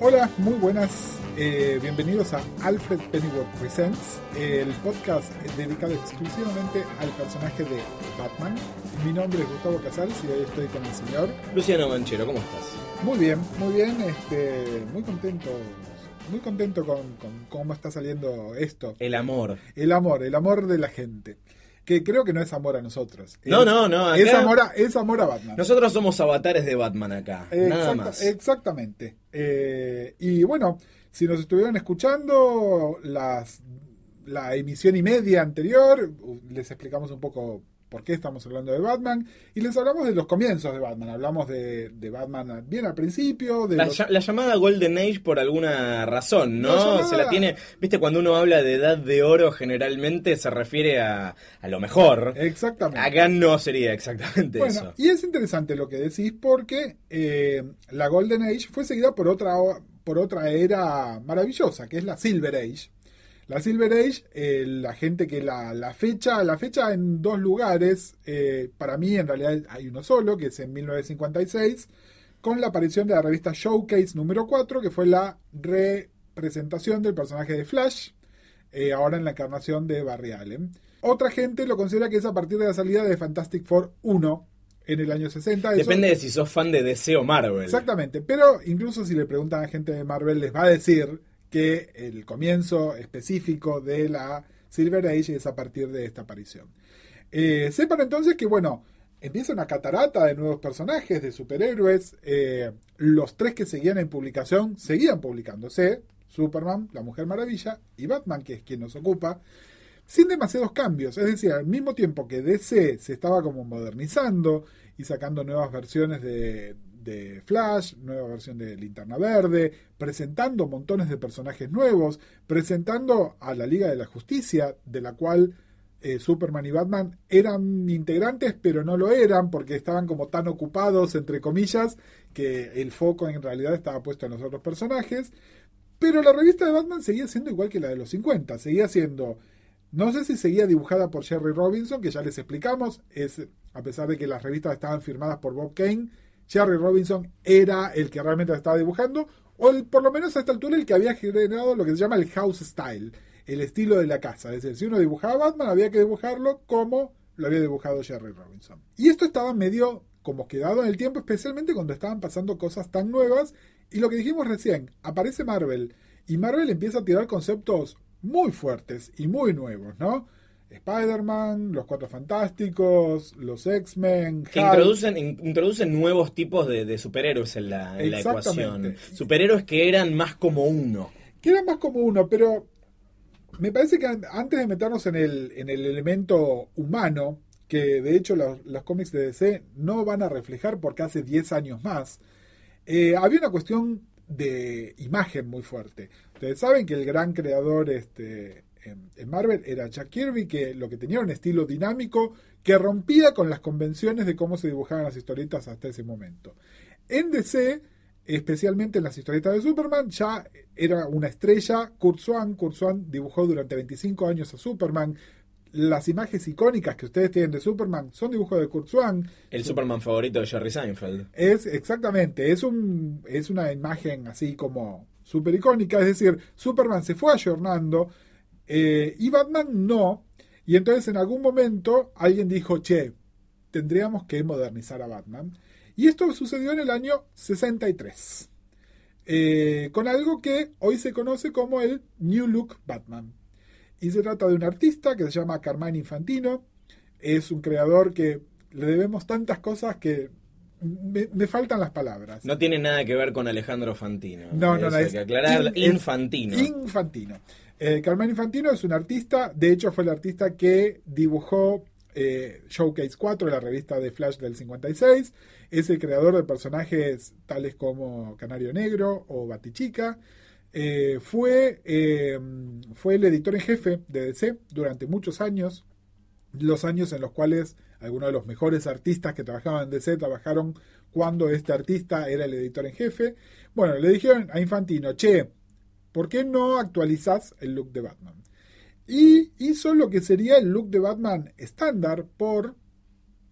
Hola, muy buenas. eh, bienvenidos a Alfred Pennyworth Presents, el podcast dedicado exclusivamente al personaje de Batman. Mi nombre es Gustavo Casals y hoy estoy con el señor. Luciano Manchero, ¿cómo estás? Muy bien, muy bien, este, muy contento, muy contento con, con cómo está saliendo esto. El amor. El amor, el amor de la gente. Que creo que no es amor a nosotros. No, Es- no, no, acá- Es amor a, es amor a Batman. Nosotros somos avatares de Batman acá, nada más. Exactamente. Eh, y bueno, si nos estuvieron escuchando las, la emisión y media anterior, les explicamos un poco por qué estamos hablando de Batman y les hablamos de los comienzos de Batman. Hablamos de, de Batman bien al principio, de La, los- lla- la llamada Golden Age por alguna razón, La ¿no? llamada- Se la tiene, viste, cuando uno habla de edad de oro generalmente se refiere a, a lo mejor. Exactamente. Acá no sería exactamente Bueno, eso. y es interesante lo que decís porque eh, la Golden Age fue seguida por otra, por otra era maravillosa, que es la Silver Age. La Silver Age, eh, la gente que la, la fecha, la fecha en dos lugares, eh, para mí en realidad hay uno solo, que es en 1956, con la aparición de la revista Showcase número 4, que fue la representación del personaje de Flash, eh, ahora en la encarnación de Barry Allen. Otra gente lo considera que es a partir de la salida de Fantastic Four 1 en el año 60. Eso- Depende de si sos fan de DC o Marvel. Exactamente, pero incluso si le preguntan a gente de Marvel les va a decir que el comienzo específico de la Silver Age es a partir de esta aparición. Eh, sepan entonces que, bueno, empieza una catarata de nuevos personajes, de superhéroes. eh, los tres que seguían en publicación seguían publicándose. Superman, la Mujer Maravilla y Batman, que es quien nos ocupa, sin demasiados cambios. Es decir, al mismo tiempo que DC se estaba como modernizando y sacando nuevas versiones de, de Flash, nueva versión de Linterna Verde, presentando montones de personajes nuevos, presentando a la Liga de la Justicia, de la cual eh, Superman y Batman eran integrantes, pero no lo eran porque estaban como tan ocupados, entre comillas, que el foco en realidad estaba puesto en los otros personajes. Pero la revista de Batman seguía siendo igual que la de los 50, seguía siendo no sé si seguía dibujada por Jerry Robinson, que ya les explicamos, es a pesar de que las revistas estaban firmadas por Bob Kane, Jerry Robinson era el que realmente estaba dibujando, o el- por lo menos a esta altura el que había generado lo que se llama el house style, el estilo de la casa. Es decir, si uno dibujaba Batman, había que dibujarlo como lo había dibujado Jerry Robinson. Y esto estaba medio como quedado en el tiempo, especialmente cuando estaban pasando cosas tan nuevas. Y lo que dijimos recién, aparece Marvel, y Marvel empieza a tirar conceptos muy fuertes y muy nuevos, ¿no? Spider-Man, los Cuatro Fantásticos, los X-Men, Que introducen, in- introducen nuevos tipos de, de superhéroes en la, en la Exactamente. ecuación. Superhéroes que eran más como uno. que era más como uno, pero me parece que an- antes de meternos en el, en el elemento humano, que de hecho los, los cómics de DC no van a reflejar porque hace 10 años más, eh, había una cuestión de imagen muy fuerte. Ustedes saben que el gran creador este, en, en Marvel era Jack Kirby, que lo que tenía era un estilo dinámico que rompía con las convenciones de cómo se dibujaban las historietas hasta ese momento. En DC, especialmente en las historietas de Superman, ya era una estrella. Kurt Swan, Kurt Swan dibujó durante 25 años a Superman. Las imágenes icónicas que ustedes tienen de Superman son dibujos de Kurt Swan. El Superman favorito de Jerry Seinfeld. Es exactamente, es, un, es una imagen así como súper icónica, es decir, Superman se fue ayornando eh, y Batman no, y entonces en algún momento alguien dijo, che, tendríamos que modernizar a Batman, y esto sucedió en el año 63, eh, con algo que hoy se conoce como el New Look Batman. Y se trata de un artista que se llama Carmine Infantino, es un creador que le debemos tantas cosas que me, me faltan las palabras. No tiene nada que ver con Alejandro Fantino. No, no, no, hay es que aclarar. in- Infantino. Infantino. Eh, Carmine Infantino es un artista, de hecho fue el artista que dibujó eh, Showcase 4, la revista de Flash del 56. Es el creador de personajes tales como Canario Negro o Batichica. Eh, fue, eh, fue el editor en jefe de DC durante muchos años, los años en los cuales algunos de los mejores artistas que trabajaban en DC trabajaron cuando este artista era el editor en jefe. Bueno, le dijeron a Infantino, che, ¿por qué no actualizas el look de Batman? Y hizo lo que sería el look de Batman estándar por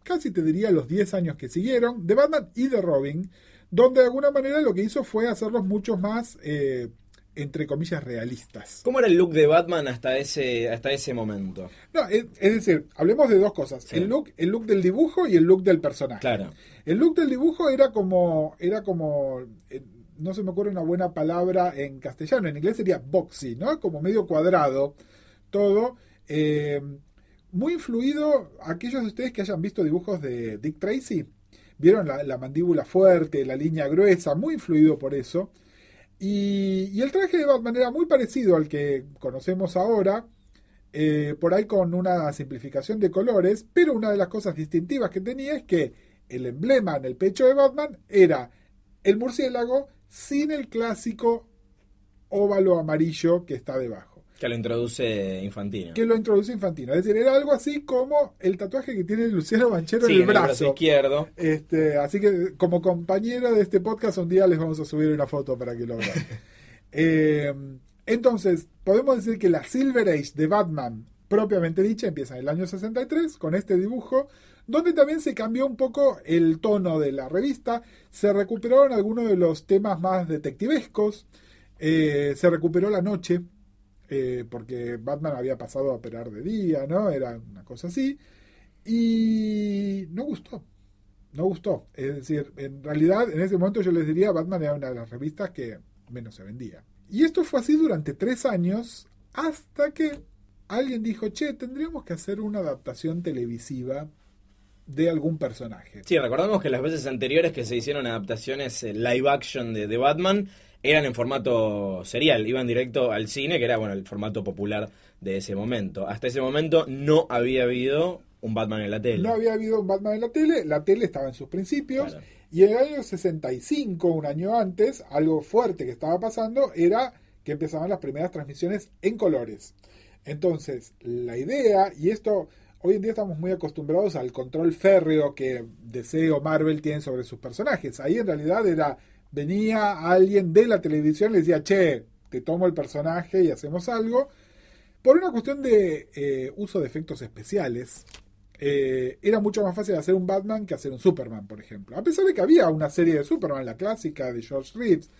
casi te diría los 10 años que siguieron, de Batman y de Robin, donde de alguna manera lo que hizo fue hacerlos mucho más, eh, entre comillas, realistas. ¿Cómo era el look de Batman hasta ese, hasta ese momento? No, es, es decir, hablemos de dos cosas, Sí. el, look, el look del dibujo y el look del personaje. Claro. El look del dibujo era como, era como, eh, no se me ocurre una buena palabra en castellano, en inglés sería boxy, ¿no? Como medio cuadrado, todo. eh, muy influido, aquellos de ustedes que hayan visto dibujos de Dick Tracy, vieron la, la mandíbula fuerte, la línea gruesa, muy influido por eso. Y, el traje de Batman era muy parecido al que conocemos ahora, eh, por ahí con una simplificación de colores, pero una de las cosas distintivas que tenía es que el emblema en el pecho de Batman era el murciélago sin el clásico óvalo amarillo que está debajo, Que lo introduce Infantino. que lo introduce Infantino. Es decir, era algo así como el tatuaje que tiene Luciano Banchero Sí, en el en el brazo brazo. izquierdo. Este, así que como compañero de este podcast un día les vamos a subir una foto para que lo vean. Eh, entonces, podemos decir que la Silver Age de Batman, propiamente dicha, empieza en el año 63 con este dibujo, donde también se cambió un poco el tono de la revista, se recuperaron algunos de los temas más detectivescos, eh, se recuperó la noche, eh, porque Batman había pasado a operar de día, ¿no? Era una cosa así, y no gustó no gustó. Es decir, en realidad, en ese momento yo les diría, Batman era una de las revistas que menos se vendía. Y esto fue así durante tres años, hasta que alguien dijo, che, tendríamos que hacer una adaptación televisiva de algún personaje. Sí, recordamos que las veces anteriores que se hicieron adaptaciones eh, live action de, de Batman eran en formato serial, iban directo al cine, que era bueno el formato popular de ese momento. Hasta ese momento no había habido un Batman en la tele. No había habido un Batman en la tele, la tele estaba en sus principios, Claro. y en el año 65, un año antes, algo fuerte que estaba pasando era que empezaban las primeras transmisiones en colores. Entonces, la idea, y esto, hoy en día estamos muy acostumbrados al control férreo que DC o Marvel tienen sobre sus personajes. Ahí en realidad era, venía alguien de la televisión y le decía, che, te tomo el personaje y hacemos algo. Por una cuestión de eh, uso de efectos especiales, eh, era mucho más fácil hacer un Batman que hacer un Superman, por ejemplo. A pesar de que había una serie de Superman, la clásica de George Reeves,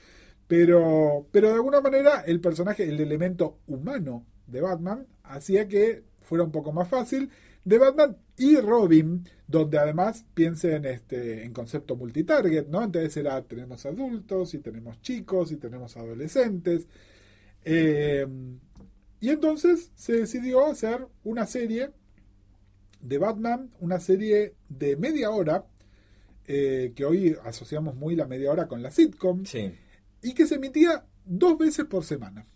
pero, pero de alguna manera el personaje, el elemento humano de Batman, hacía que fuera un poco más fácil. De Batman y Robin, donde además piensen este, en concepto multitarget, ¿no? Entonces era, tenemos adultos y tenemos chicos y tenemos adolescentes. Eh, y entonces se decidió hacer una serie de Batman, una serie de media hora, eh, que hoy asociamos muy la media hora con la sitcom, Sí. y que se emitía dos veces por semana.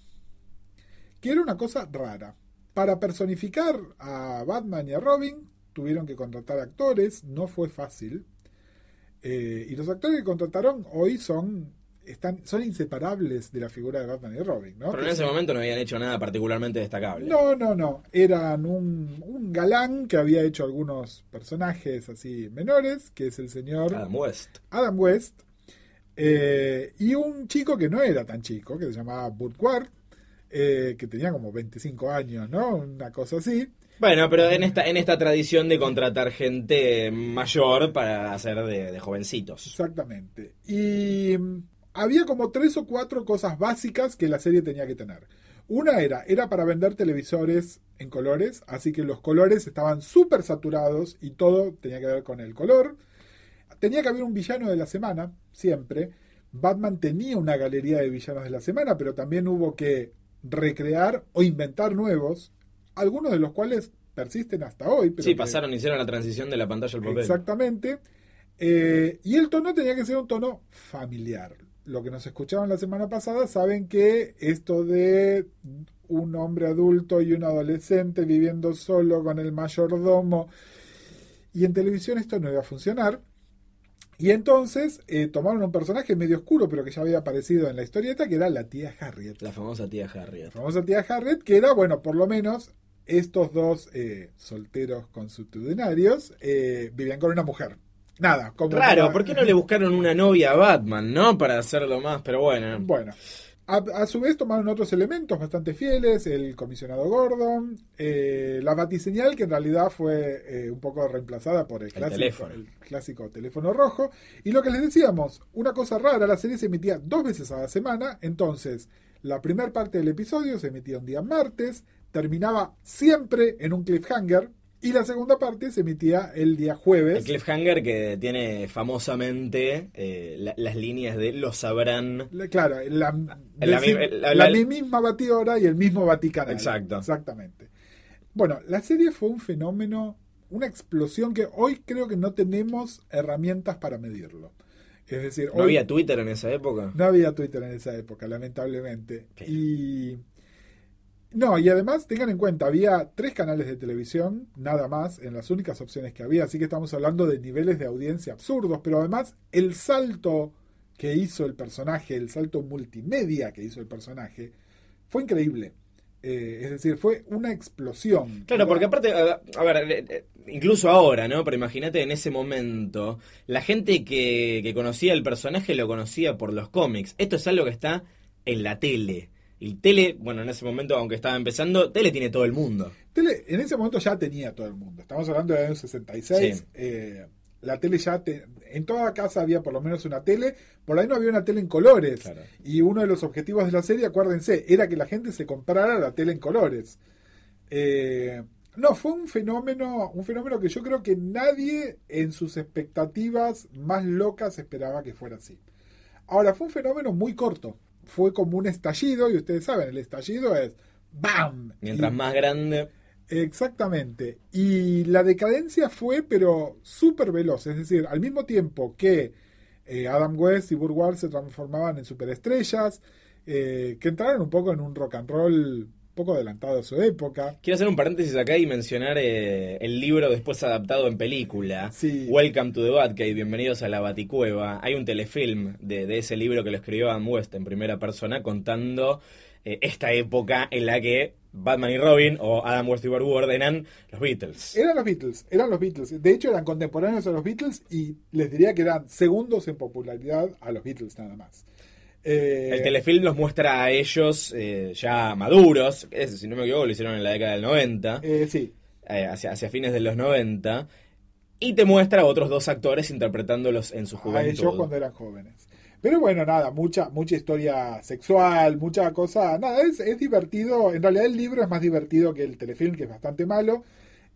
Que era una cosa rara. Para personificar a Batman y a Robin, tuvieron que contratar actores, no fue fácil. Eh, y los actores que contrataron hoy son, están, son inseparables de la figura de Batman y Robin. ¿no? Pero en ese momento no habían hecho nada particularmente destacable. no, no, no. Eran un, un galán que había hecho algunos personajes así menores, que es el señor Adam West. Adam West, eh, y un chico que no era tan chico, que se llamaba Burt Ward, eh, que tenía como 25 años, ¿no? Una cosa así. Bueno, pero en esta, en esta tradición de contratar gente mayor para hacer de, de jovencitos. Exactamente. Y mm, había como tres o cuatro cosas básicas que la serie tenía que tener. Una era, era para vender televisores en colores, así que los colores estaban súper saturados y todo tenía que ver con el color. Tenía que haber un villano de la semana, siempre. Batman tenía una galería de villanos de la semana, pero también hubo que recrear o inventar nuevos, algunos de los cuales persisten hasta hoy. Pero Sí, que- pasaron, hicieron la transición de la pantalla al papel. Exactamente. Eh, y el tono tenía que ser un tono familiar. Lo que nos escuchaban la semana pasada saben que esto de un hombre adulto y un adolescente viviendo solo con el mayordomo. Y en televisión esto no iba a funcionar. Y entonces eh, tomaron un personaje medio oscuro, pero que ya había aparecido en la historieta, que era la tía Harriet. La famosa tía Harriet. La famosa tía Harriet, que era, bueno, por lo menos estos dos eh, solteros consuetudinarios eh, vivían con una mujer. Nada, como para- ¿por qué no le buscaron una novia a Batman, no? Para hacerlo más, pero bueno. Bueno, a, a su vez tomaron otros elementos bastante fieles, el comisionado Gordon, eh, la batiseñal que en realidad fue eh, un poco reemplazada por el, clásico, teléfono. el clásico teléfono rojo. Y lo que les decíamos, una cosa rara, la serie se emitía dos veces a la semana, entonces la primera parte del episodio se emitía un día martes, terminaba siempre en un cliffhanger, y la segunda parte se emitía el día jueves. El cliffhanger que tiene famosamente eh, la- las líneas de lo sabrán. La- Claro, la, misma batidora y el mismo Vaticanal. Exacto. Exactamente. Bueno, la serie fue un fenómeno, una explosión que hoy creo que no tenemos herramientas para medirlo. Es decir, ¿No hoy había Twitter en esa época? no había Twitter en esa época, lamentablemente. Y no, y además tengan en cuenta, había tres canales de televisión, nada más, en las únicas opciones que había, así que estamos hablando de niveles de audiencia absurdos, pero además el salto que hizo el personaje, el salto multimedia que hizo el personaje, fue increíble. Eh, es decir, fue una explosión. Claro, porque aparte, a, ver, eh, eh, incluso ahora, ¿no? Pero imagínate en ese momento, la gente que, que conocía el personaje lo conocía por los cómics. Esto es algo que está en la tele. Y tele, bueno, en ese momento, aunque estaba empezando, tele tiene todo el mundo. Tele, en ese momento ya tenía todo el mundo. Estamos hablando de años 66. Sí. eh, la tele ya te- en toda casa había por lo menos una tele. Por ahí no había una tele en colores. Claro. Y uno de los objetivos de la serie, acuérdense, era que la gente se comprara la tele en colores. Eh, no, fue un fenómeno, un fenómeno que yo creo que nadie en sus expectativas más locas esperaba que fuera así. Ahora, fue un fenómeno muy corto. Fue como un estallido, y ustedes saben, el estallido es ¡BAM! Mientras Y- más grande, Exactamente. Y la decadencia fue, pero súper veloz. Es decir, al mismo tiempo que eh, Adam West y Burt Ward se transformaban en superestrellas, eh, que entraron un poco en un rock and roll poco adelantado a su época. Quiero hacer un paréntesis acá y mencionar eh, el libro después adaptado en película. Sí. Welcome to the Batcave, bienvenidos a la Baticueva. Hay un telefilm de, de ese libro que lo escribió Adam West en primera persona contando eh, esta época en la que Batman y Robin o Adam West y Burt Ward eran los Beatles. Eran los Beatles, eran los Beatles. De hecho, eran contemporáneos a los Beatles y les diría que eran segundos en popularidad a los Beatles nada más. Eh, El telefilm los muestra a ellos eh, ya maduros, si no me equivoco lo hicieron en la década del 90, eh, sí, hacia, hacia fines de los 90, y te muestra a otros dos actores interpretándolos en su a juventud. ellos cuando eran jóvenes. Pero bueno, nada, mucha, mucha historia sexual, mucha cosa. Nada, es, es divertido. En realidad el libro es más divertido que el telefilm, que es bastante malo.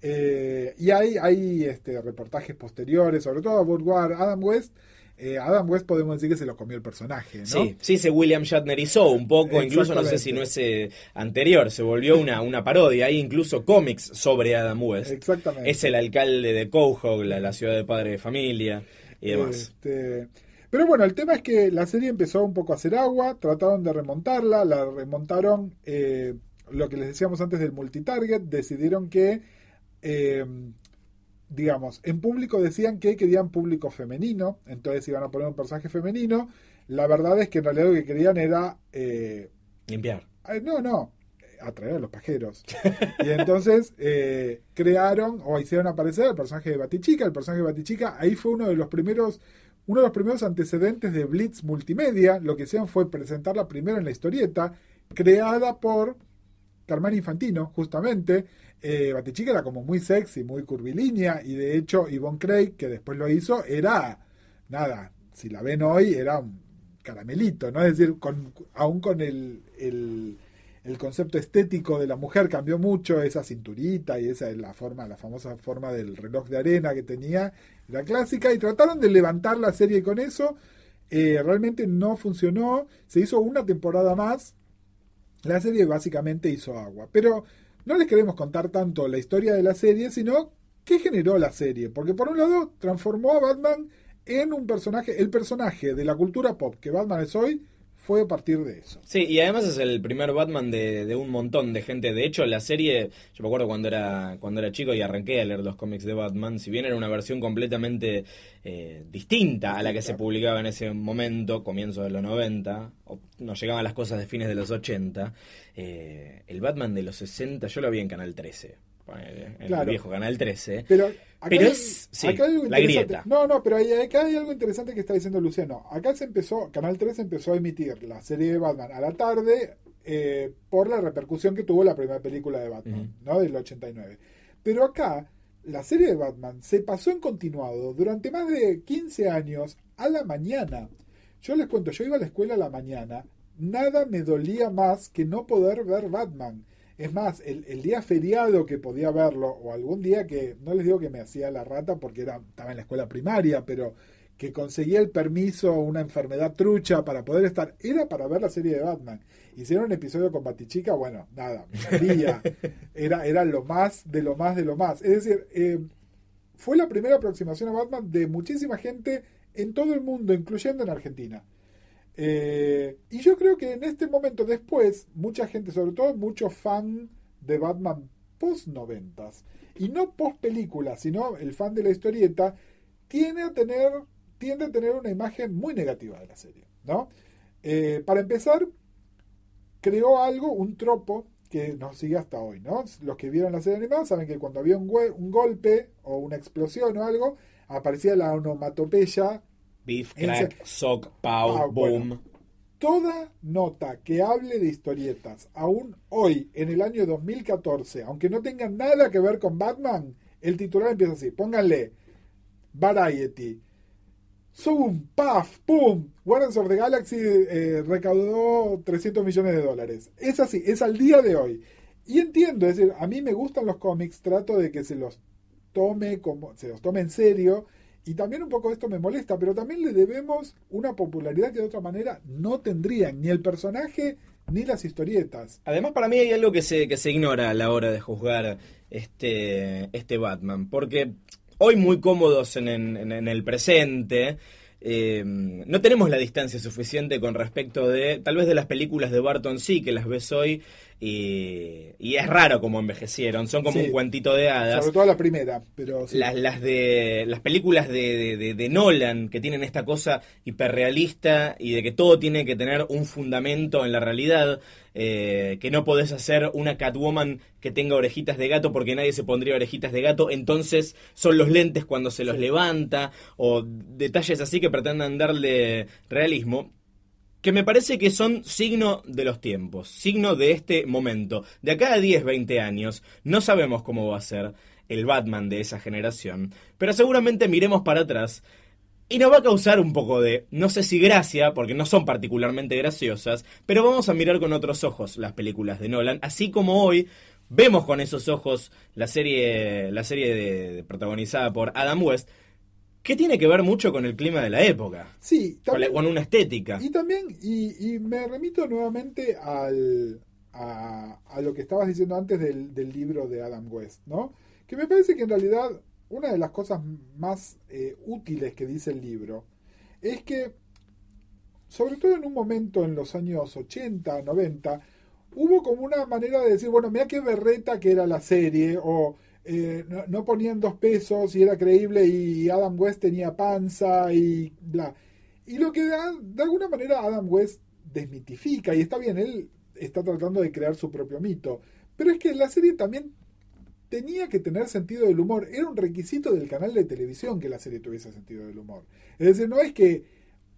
Y hay, hay este, reportajes posteriores, sobre todo a Burt Ward, Adam West. Eh, Adam West podemos decir que se lo comió el personaje, ¿no? Sí, sí, se William Shatnerizó un poco, incluso no sé si no es eh, anterior, se volvió una, una parodia, hay incluso cómics sobre Adam West. Exactamente. Es el alcalde de Quahog, la, la ciudad de padre de familia y demás. Este, pero bueno, el tema es que la serie empezó un poco a hacer agua, trataron de remontarla, la remontaron, eh, lo que les decíamos antes del multitarget, decidieron que, digamos, en público decían que querían público femenino, entonces iban a poner un personaje femenino, la verdad es que en realidad lo que querían era... eh, Limpiar. Ay, no, no, atraer a los pajeros. Y entonces eh, crearon o hicieron aparecer al personaje de Batichica. El personaje de Batichica, ahí fue uno de los primeros, uno de los primeros antecedentes de Blitz Multimedia. Lo que hicieron fue presentarla primero en la historieta, creada por Carmán Infantino, justamente. Eh, Batichica era como muy sexy, muy curvilínea, y de hecho Yvonne Craig, que después lo hizo, era nada, si la ven hoy, era un caramelito, ¿no? Es decir, aún con el, el, el concepto estético de la mujer cambió mucho, esa cinturita y esa es la forma, la famosa forma del reloj de arena que tenía, la clásica, y trataron de levantar la serie con eso. Eh, realmente no funcionó, se hizo una temporada más, la serie básicamente hizo agua, pero no les queremos contar tanto la historia de la serie, sino qué generó la serie, porque por un lado transformó a Batman en un personaje, el personaje de la cultura pop que Batman es hoy, fue a partir de eso. Sí, y además es el primer Batman de, de, un montón de gente. De hecho, la serie, yo me acuerdo cuando era, cuando era chico y arranqué a leer los cómics de Batman, si bien era una versión completamente eh, distinta a la que se publicaba en ese momento, comienzo de los 90, o nos llegaban las cosas de fines de los 80, eh, el Batman de los 60 yo lo vi en Canal 13 en el viejo Canal 13. Pero, pero es la grieta. No, no, pero acá hay algo interesante que está diciendo Luciano. Acá se empezó, Canal 13 empezó a emitir la serie de Batman a la tarde eh, por la repercusión que tuvo la primera película de Batman, ¿no? Del 89. Pero acá, la serie de Batman se pasó en continuado durante más de 15 años a la mañana. Yo les cuento, yo iba a la escuela a la mañana, nada me dolía más que no poder ver Batman es más, el, día feriado que podía verlo, o algún día que, no les digo que me hacía la rata porque era, estaba en la escuela primaria, pero que conseguía el permiso, una enfermedad trucha para poder estar, era para ver la serie de Batman. Hicieron un episodio con Batichica, bueno, nada, día, era, era lo más de lo más de lo más. Es decir, eh, fue la primera aproximación a Batman de muchísima gente en todo el mundo, incluyendo en Argentina. Eh, y yo creo que en este momento después, mucha gente, sobre todo muchos fan de Batman post noventas, y no post película, sino el fan de la historieta, tiene a tener, tiende a tener una imagen muy negativa de la serie. ¿no? Eh, para empezar, creó algo, un tropo que nos sigue hasta hoy. ¿no? Los que vieron la serie animada saben que cuando había un, un golpe o una explosión o algo, aparecía la onomatopeya Beef, crack, sock, pow, ah, boom. toda nota que hable de historietas, aún hoy, en el año 2014, aunque no tenga nada que ver con Batman, el titular empieza así. Pónganle Variety. Zoom, puff, pum. Guardians of the Galaxy eh, recaudó 300 millones de dólares. Es así, es al día de hoy. Y entiendo, es decir, a mí me gustan los cómics, trato de que se los tome como se los tome en serio y también un poco esto me molesta, pero también le debemos una popularidad que de otra manera no tendrían ni el personaje ni las historietas. Además, para mí hay algo que se, que se ignora a la hora de juzgar este, este Batman, porque hoy muy cómodos en, en el presente, eh, no tenemos la distancia suficiente con respecto de, tal vez de las películas de Barton sí, que las ves hoy y, es raro como envejecieron, son como un cuentito de hadas. Sobre todo la primera, pero las, las, de las películas de, de, Nolan que tienen esta cosa hiperrealista y de que todo tiene que tener un fundamento en la realidad, eh, que no podés hacer una Catwoman que tenga orejitas de gato porque nadie se pondría orejitas de gato, entonces son los lentes cuando se los levanta o detalles así que pretendan darle realismo que me parece que son signo de los tiempos, signo de este momento. De acá a 10, 20 años, no sabemos cómo va a ser el Batman de esa generación, pero seguramente miremos para atrás y nos va a causar un poco de, no sé si gracia, porque no son particularmente graciosas, pero vamos a mirar con otros ojos las películas de Nolan, así como hoy vemos con esos ojos la serie, la serie de, protagonizada por Adam West, que tiene que ver mucho con el clima de la época. Sí, con, una estética. Y también, y, me remito nuevamente al, a, lo que estabas diciendo antes del, libro de Adam West, ¿no? Que me parece que en realidad una de las cosas más eh, útiles que dice el libro es que, sobre todo en un momento en los años 80, 90, hubo como una manera de decir, bueno, mira qué berreta que era la serie, o eh, no, ponían dos pesos y era creíble y Adam West tenía panza y bla. Y lo que de alguna manera Adam West desmitifica, y está bien, él está tratando de crear su propio mito, pero es que la serie también tenía que tener sentido del humor, era un requisito del canal de televisión que la serie tuviese sentido del humor. Es decir, no es que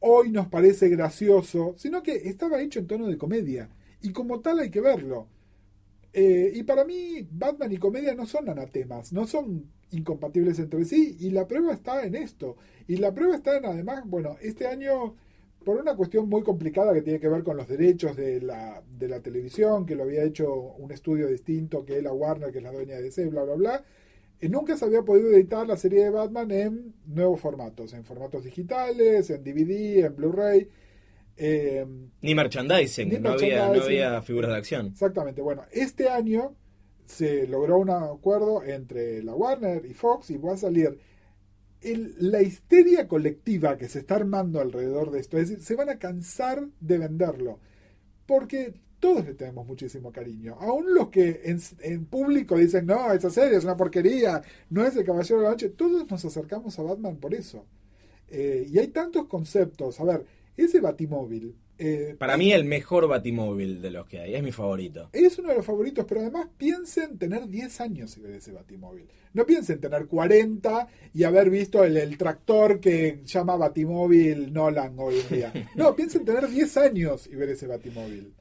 hoy nos parece gracioso, sino que estaba hecho en tono de comedia, y como tal hay que verlo. Eh, y para mí, Batman y comedia no son anatemas, no son incompatibles entre sí, y la prueba está en esto. Y la prueba está en, además, bueno, este año, por una cuestión muy complicada que tiene que ver con los derechos de la, de la televisión, que lo había hecho un estudio distinto que la Warner, que es la dueña de DC, bla, bla, bla, eh, nunca se había podido editar la serie de Batman en nuevos formatos, en formatos digitales, en DVD, en Blu-ray. Eh, ni merchandising, no, Había, figuras de acción. Exactamente. Bueno, este año se logró un acuerdo entre la Warner y Fox y va a salir el- la histeria colectiva que se está armando alrededor de esto. Es decir, se van a cansar de venderlo. Porque todos le tenemos muchísimo cariño. Aún los que en, en público dicen, no, esa serie es una porquería, no es el Caballero de la Noche, todos nos acercamos a Batman por eso. Eh, y hay tantos conceptos. A ver, ese Batimóvil. eh, Para mí el mejor batimóvil de los que hay, es mi favorito. es uno de los favoritos, pero además piensen tener 10 años y ver ese Batimóvil. No piensen tener 40 y haber visto el, el tractor que llama Batimóvil Nolan hoy en día. No, piensen tener 10 años y ver ese Batimóvil.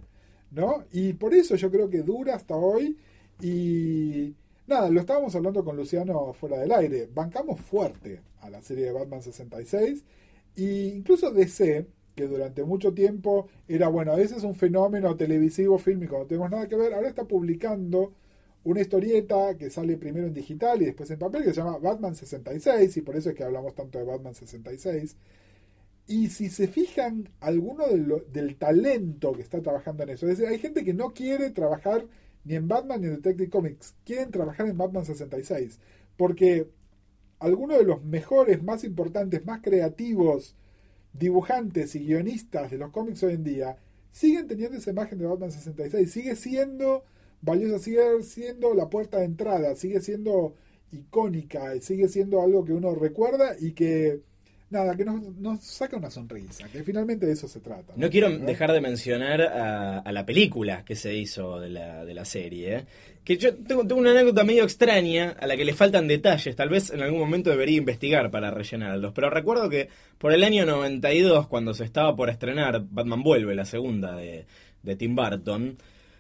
¿No? Y por eso yo creo que dura hasta hoy. Y nada, lo estábamos hablando con Luciano fuera del aire. Bancamos fuerte a la serie de Batman 66. Y incluso DC, que durante mucho tiempo era, bueno, a veces un fenómeno televisivo, fílmico, no tenemos nada que ver, ahora está publicando una historieta que sale primero en digital y después en papel, que se llama Batman 66, y por eso es que hablamos tanto de Batman 66. Y si se fijan, alguno del talento que está trabajando en eso, es decir, hay gente que no quiere trabajar ni en Batman ni en Detective Comics, quieren trabajar en Batman 66, porque algunos de los mejores, más importantes, más creativos dibujantes y guionistas de los cómics hoy en día siguen teniendo esa imagen de Batman 66, sigue siendo valiosa, sigue siendo la puerta de entrada, sigue siendo icónica, sigue siendo algo que uno recuerda y que nada, que nos, nos saca una sonrisa, que finalmente de eso se trata. No quiero dejar de mencionar a, a la película que se hizo de la, de la serie. ¿eh? Que yo tengo, tengo una anécdota medio extraña a la que le faltan detalles. Tal vez en algún momento debería investigar para rellenarlos. Pero recuerdo que por el año 92, cuando se estaba por estrenar Batman Vuelve, la segunda de, de Tim Burton,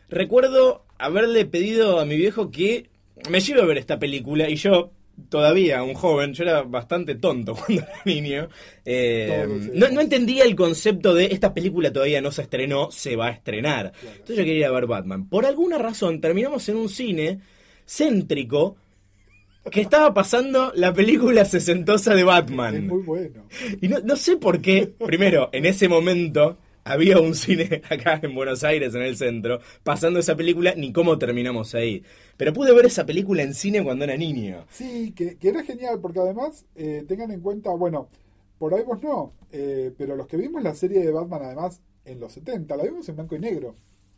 recuerdo haberle pedido a mi viejo que me lleve a ver esta película y yo todavía un joven, yo era bastante tonto cuando era niño, eh, sí. no, no entendía el concepto de esta película todavía no se estrenó, se va a estrenar. Entonces yo quería ir a ver Batman. Por alguna razón terminamos en un cine céntrico que estaba pasando la película sesentosa de Es Batman. muy bueno. Y no, no sé por qué, primero, en ese momento había un cine acá en Buenos Aires, en el centro, pasando esa película, ni cómo terminamos ahí. Pero pude ver esa película en cine cuando era niño. Sí, que, que era genial, porque además eh, tengan en cuenta, bueno, por ahí vos no, eh, pero los que vimos la serie de Batman además en los 70, la vimos en blanco y negro.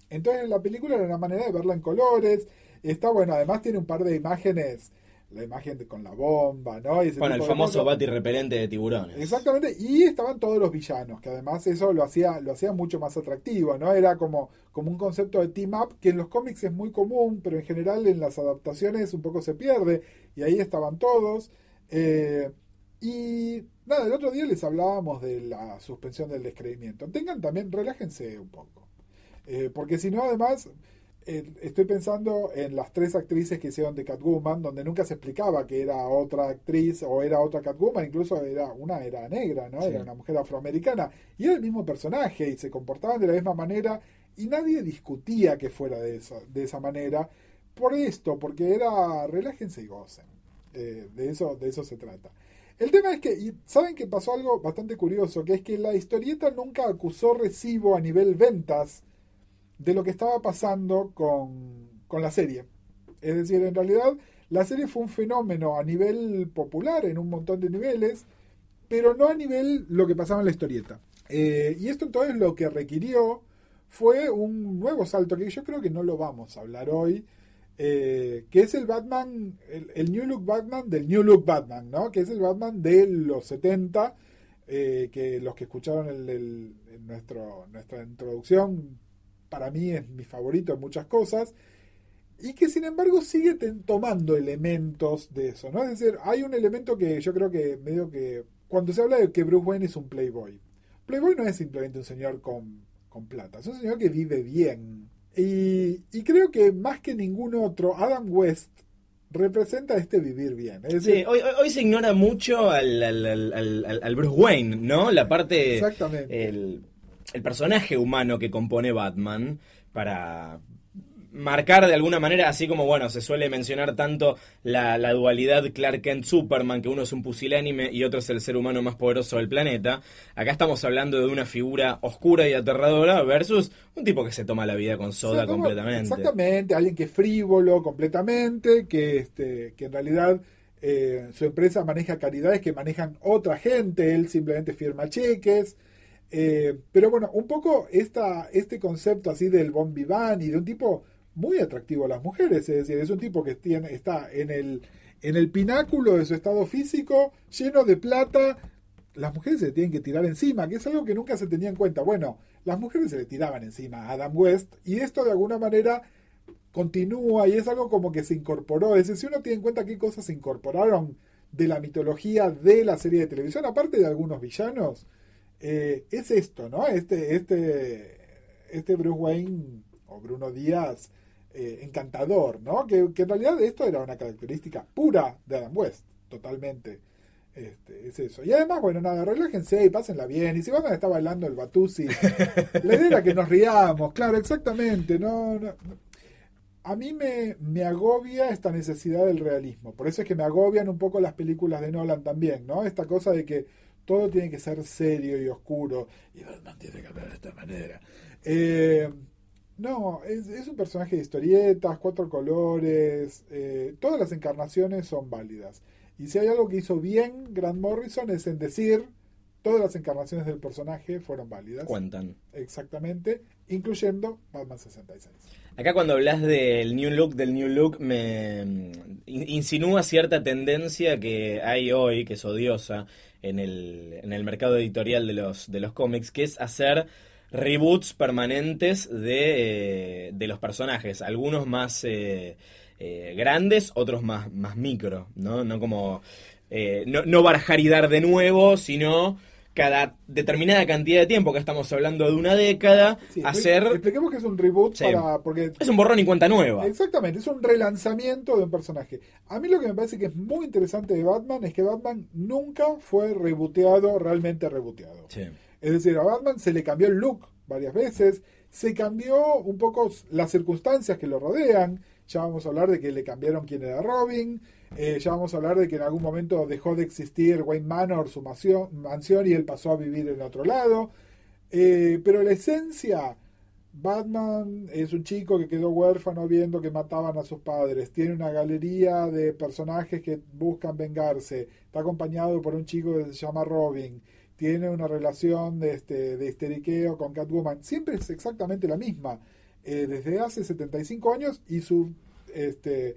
Entonces la película era una manera de verla en colores, está bueno, además tiene un par de imágenes, la imagen de- con la bomba, ¿no? Y ese Bueno, el famoso bati repelente de tiburones. Exactamente, y estaban todos los villanos, que además eso lo hacía, lo hacía mucho más atractivo, ¿no? Era como, como un concepto de team up que en los cómics es muy común, pero en general en las adaptaciones un poco se pierde, y ahí estaban todos. eh, y nada, el otro día les hablábamos de la suspensión del descreimiento. Tengan también, relájense un poco, eh, porque si no, además, estoy pensando en las tres actrices que hicieron de Catwoman, donde nunca se explicaba que era otra actriz o era otra Catwoman, incluso era una era negra, ¿no? Sí. Era una mujer afroamericana y era el mismo personaje y se comportaban de la misma manera y nadie discutía que fuera de esa, de esa manera por esto, porque era relájense y gocen. Eh, de eso de eso se trata. El tema es que, y saben que pasó algo bastante curioso, que es que la historieta nunca acusó recibo a nivel ventas de lo que estaba pasando con, con la serie. Es decir, en realidad la serie fue un fenómeno a nivel popular, en un montón de niveles, pero no a nivel lo que pasaba en la historieta. Eh, y esto entonces lo que requirió fue un nuevo salto, que yo creo que no lo vamos a hablar hoy, eh, que es el Batman, el, New Look Batman del New Look Batman, ¿no? Que es el Batman de los 70, eh, que los que escucharon el, nuestro, nuestra introducción, para mí es mi favorito en muchas cosas, y que sin embargo sigue tomando elementos de eso, ¿no? Es decir, hay un elemento que yo creo que medio que, cuando se habla de que Bruce Wayne es un playboy, playboy no es simplemente un señor con, con plata, es un señor que vive bien. Y, y creo que más que ningún otro, Adam West representa este vivir bien. Es Sí, decir, hoy, hoy- hoy se ignora mucho al, al- al- al- al- al Bruce Wayne, ¿no? La parte. Exactamente. El, el personaje humano que compone Batman para marcar de alguna manera, así como, bueno, se suele mencionar tanto la, la dualidad Clark Kent-Superman, que uno es un pusilánime y otro es el ser humano más poderoso del planeta. Acá estamos hablando de una figura oscura y aterradora versus un tipo que se toma la vida con soda toma- completamente. Exactamente, alguien que es frívolo completamente, que, este, que en realidad eh, su empresa maneja caridades que manejan otra gente, él simplemente firma cheques. Eh, pero bueno, un poco este concepto así del bon vivant y de un tipo muy atractivo a las mujeres, es decir, es un tipo que está en el, en el pináculo de su estado físico, lleno de plata, las mujeres se le tienen que tirar encima, que es algo que nunca se tenía en cuenta. Bueno, las mujeres se le tiraban encima a Adam West y esto de alguna manera continúa y es algo como que se incorporó. Es decir, si uno tiene en cuenta qué cosas se incorporaron de la mitología de la serie de televisión, aparte de algunos villanos, eh, es esto, ¿no? Este, este, este Bruce Wayne o Bruno Díaz eh, encantador, ¿no? Que, que en realidad esto era una característica pura de Adam West, totalmente. Este, es eso. Y además, bueno, nada, relájense y pásenla bien. Y si van a estar bailando el Batusi, la idea era que nos riamos, claro, exactamente. No, A mí me, me agobia esta necesidad del realismo. Por eso es que me agobian un poco las películas de Nolan también, ¿no? Esta cosa de que todo tiene que ser serio y oscuro. Y Batman tiene que hablar de esta manera. Eh, no, es, un personaje de historietas, cuatro colores. Eh, todas las encarnaciones son válidas. Y si hay algo que hizo bien Grant Morrison es en decir todas las encarnaciones del personaje fueron válidas. Cuentan. Exactamente, incluyendo Batman 66. Acá cuando hablas del New Look, del New Look, me mm, insinúa cierta tendencia que hay hoy, que es odiosa, en el, en el mercado editorial de los, de los cómics, que es hacer reboots permanentes de, eh, de los personajes, algunos más... Eh, eh, grandes, otros más, más micro, ¿no? No como eh, no, no barajar y dar de nuevo, sino cada determinada cantidad de tiempo, que estamos hablando de una década, hacer... Expliquemos que es un reboot para... Porque, es un borrón y cuenta nueva. Exactamente, es un relanzamiento de un personaje. A mí lo que me parece que es muy interesante de Batman es que Batman nunca fue rebooteado, realmente rebooteado. Es decir, a Batman se le cambió el look varias veces, se cambió un poco las circunstancias que lo rodean, ya vamos a hablar de que le cambiaron quién era Robin, eh, ya vamos a hablar de que en algún momento dejó de existir Wayne Manor, su mansión, y él pasó a vivir en otro lado. Eh, pero la esencia, Batman es un chico que quedó huérfano viendo que mataban a sus padres, tiene una galería de personajes que buscan vengarse, está acompañado por un chico que se llama Robin, tiene una relación de, este, de histeriqueo con Catwoman, siempre es exactamente la misma. Eh, desde hace 75 años y su este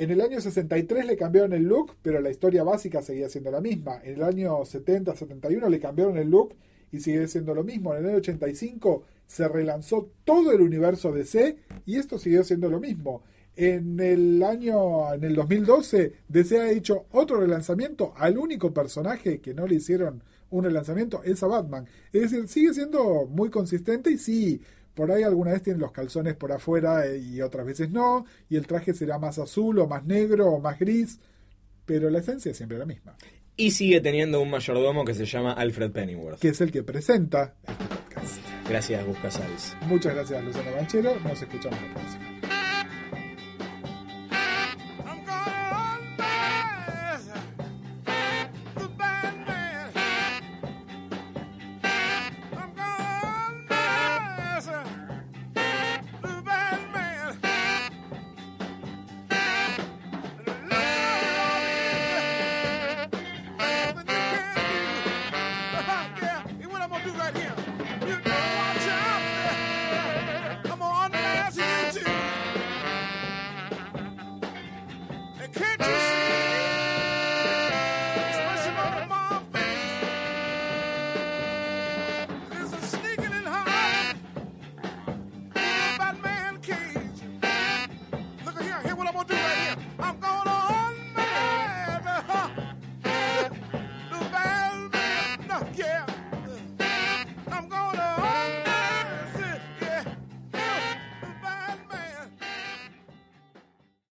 en el año 63 le cambiaron el look, pero la historia básica seguía siendo la misma. En el año 70, 71 le cambiaron el look y sigue siendo lo mismo. En el año 85 se relanzó todo el universo DC y esto siguió siendo lo mismo. En el año, en el 2012, DC ha hecho otro relanzamiento al único personaje que no le hicieron un relanzamiento, es a Batman. Es decir, sigue siendo muy consistente y sí, por ahí alguna vez tienen los calzones por afuera eh, y otras veces no, y el traje será más azul o más negro o más gris, pero la esencia es siempre la misma. Y sigue teniendo un mayordomo que se llama Alfred Pennyworth. Que es el que presenta este podcast. Gracias, Buscasals. Muchas gracias, Luciano Banchero. Nos escuchamos la próxima.